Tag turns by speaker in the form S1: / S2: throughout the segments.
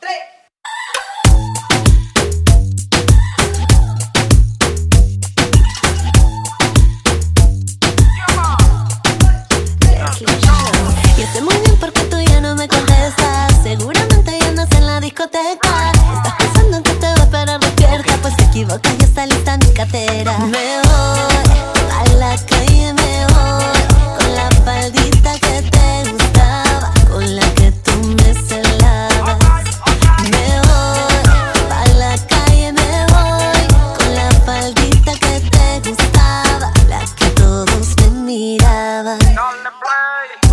S1: Y
S2: on the play.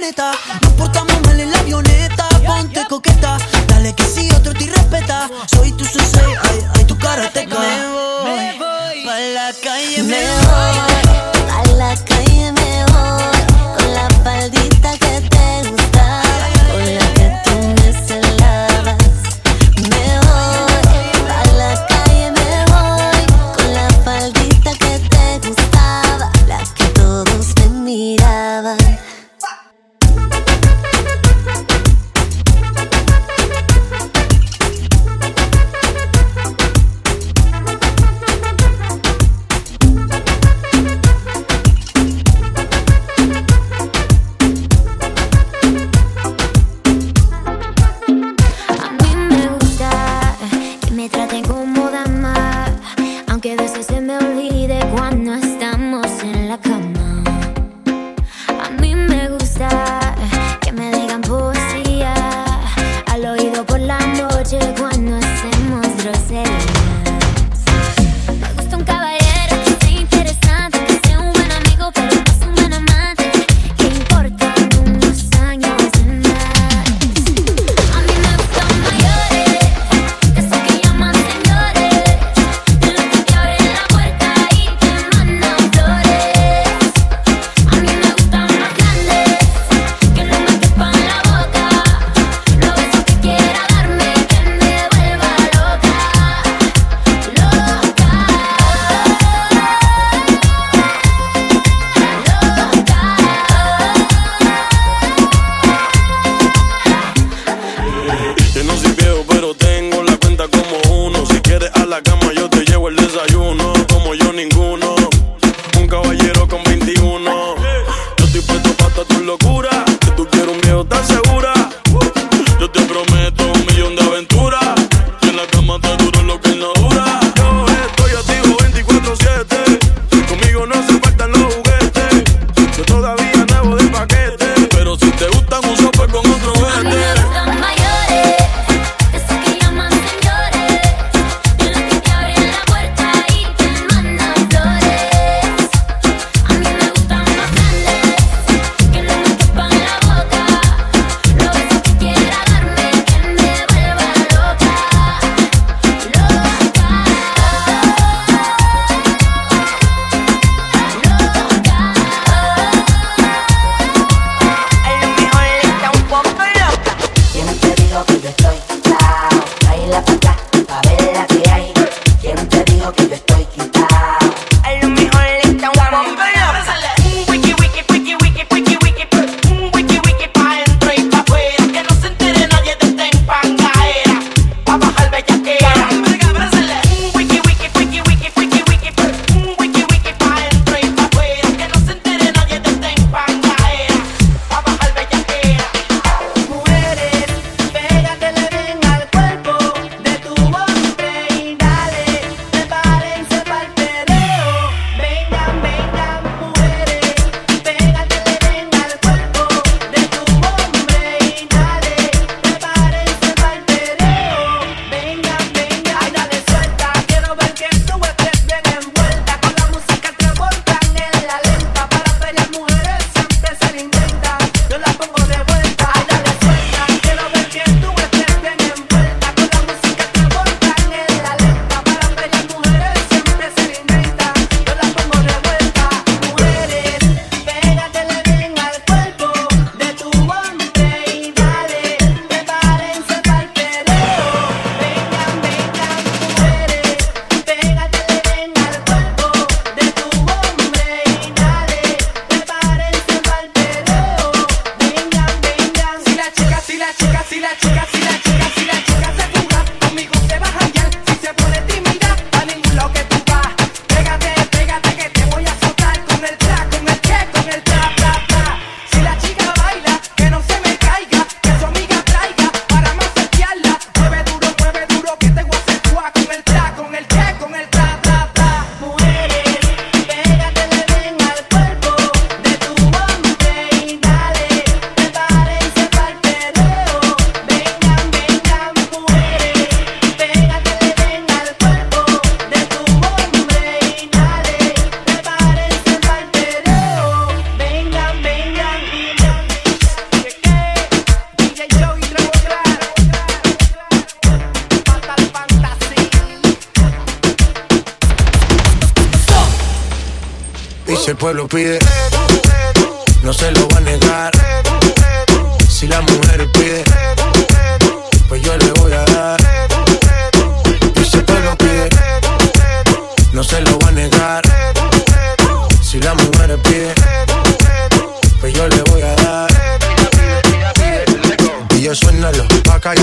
S2: Planeta. Nos portamos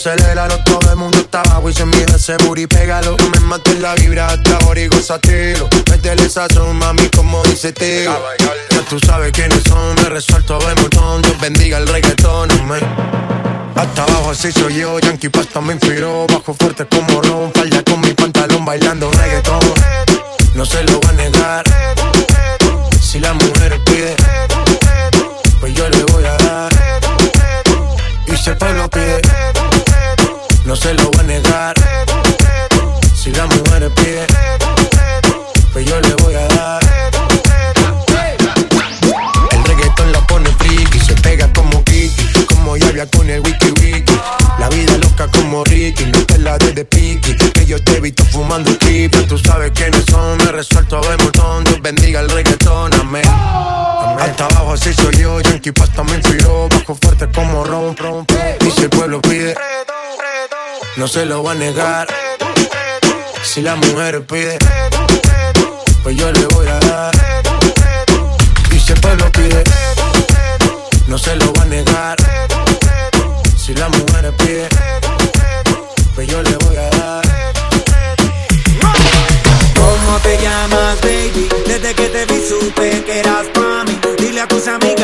S3: aceléralo. Todo el mundo está abajo y se mide ese booty, pégalo. Tú me mates la vibra hasta origo satilo. Métele sazón, mami, como dice tío. Ya tú sabes quiénes son, me resuelto de montón. Dios bendiga el reggaetón, man. Hasta abajo así soy yo, Yankee Pasta me inspiró Bajo fuerte como ron, falda con mi pantalón bailando reggaetón No se lo va a negar evito fumando kipa. Tú sabes quiénes son, me resuelto de montón. Dios bendiga el reggaetón, amén. amén. Hasta abajo así soy yo, Yankee Pasta me inspiró. Bajo fuerte como ron, ron, Y si el pueblo pide, no se lo va a negar. Si la mujer pide, pues yo le voy a dar. Y si el pueblo pide, no se lo va a negar. Si la mujer pide
S4: Que te vi supe que eras para mí. Dile a tus amigos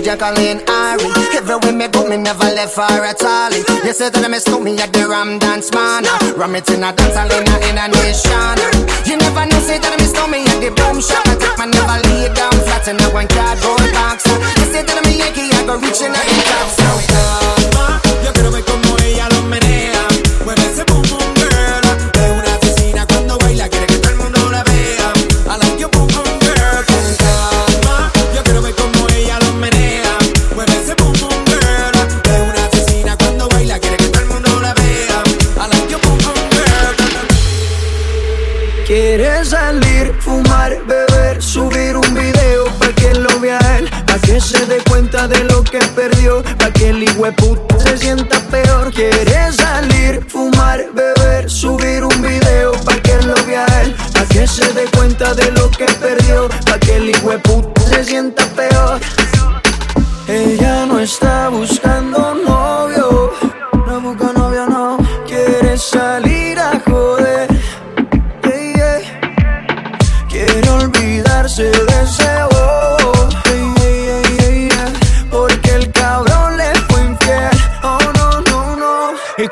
S4: me
S5: juggling Ari. Everywhere me go, me never left far at all. You say that I miss me at the Ram Dance Man. Ram it in a dance hall in a, a nation. You never know, say that I miss me at the boom shop. I take my never lay down flat in a one cardboard box. You say that I'm a Yankee, I go reaching out the top. So,
S4: que
S2: perdió Pa' que el hijueput se sienta peor. Quiere salir, fumar, beber, subir un video Pa' que lo vea él Pa' que se dé cuenta de lo que perdió Pa' que el hijueput se sienta peor.
S6: Ella no está buscando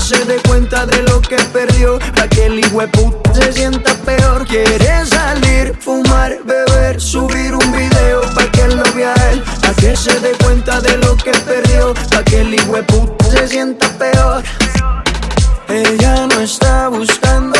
S6: se dé cuenta de lo que perdió. Pa' que el hijo se sienta peor. Quiere salir, fumar, beber, subir un video. Pa' que él lo vea él. Pa' que se dé cuenta de lo que perdió. Pa' que el hijo se sienta peor. Ella no está buscando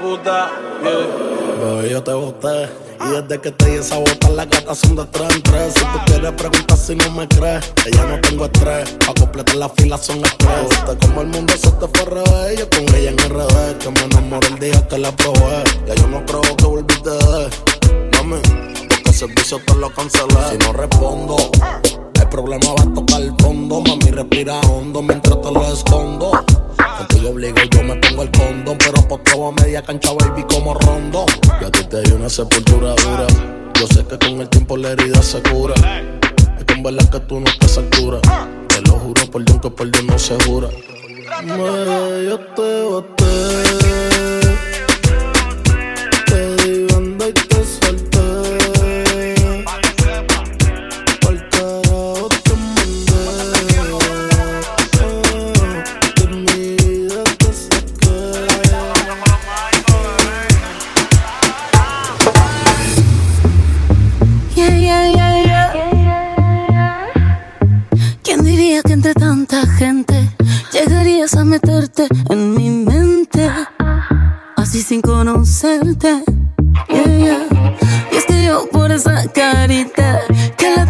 S7: Hueputa, yeah.
S8: Bebé, yo te boté. Y desde que te di esa bota, las gatas son de tres en tres. Si tú quieres preguntar si no me crees, que ya no tengo estrés. Pa' completar la fila son estrés. Viste como el mundo se te fue al revés. Yo con ella en RD, que me enamoré el día que la probé. Ya yo no creo que volviste de Mami, porque el servicio te lo cancelé. Si no respondo, el problema va a tocar el fondo. Mami, respira hondo mientras te lo escondo. Contigo obligo, yo me pongo el condón. Pero por a media cancha, baby, como rondo. Y a ti te di una sepultura dura. Yo sé que con el tiempo la herida se cura. Es que en verdad que tú no estás a altura. Te lo juro por Dios que por Dios no se jura. Me, yo te boté.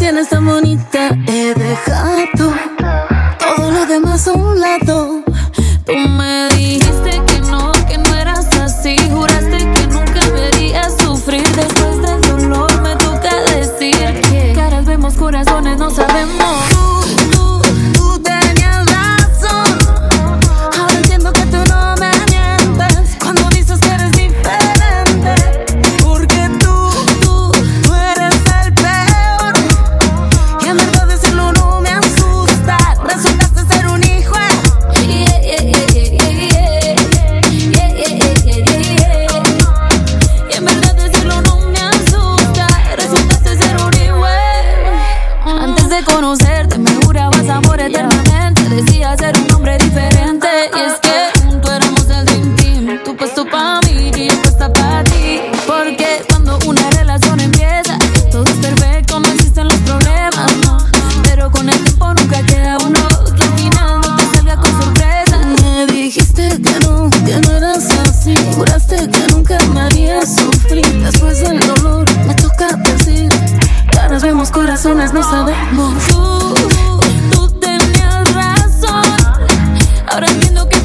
S9: Tienes tan bonita he dejado todo lo demás a un lado. Que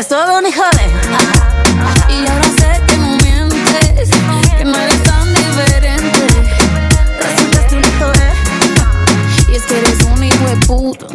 S9: eres todo un hijo de. Y ahora sé que no mientes, que no eres tan diferente. Resultas un hijo de. Y es que eres un hijo de puta.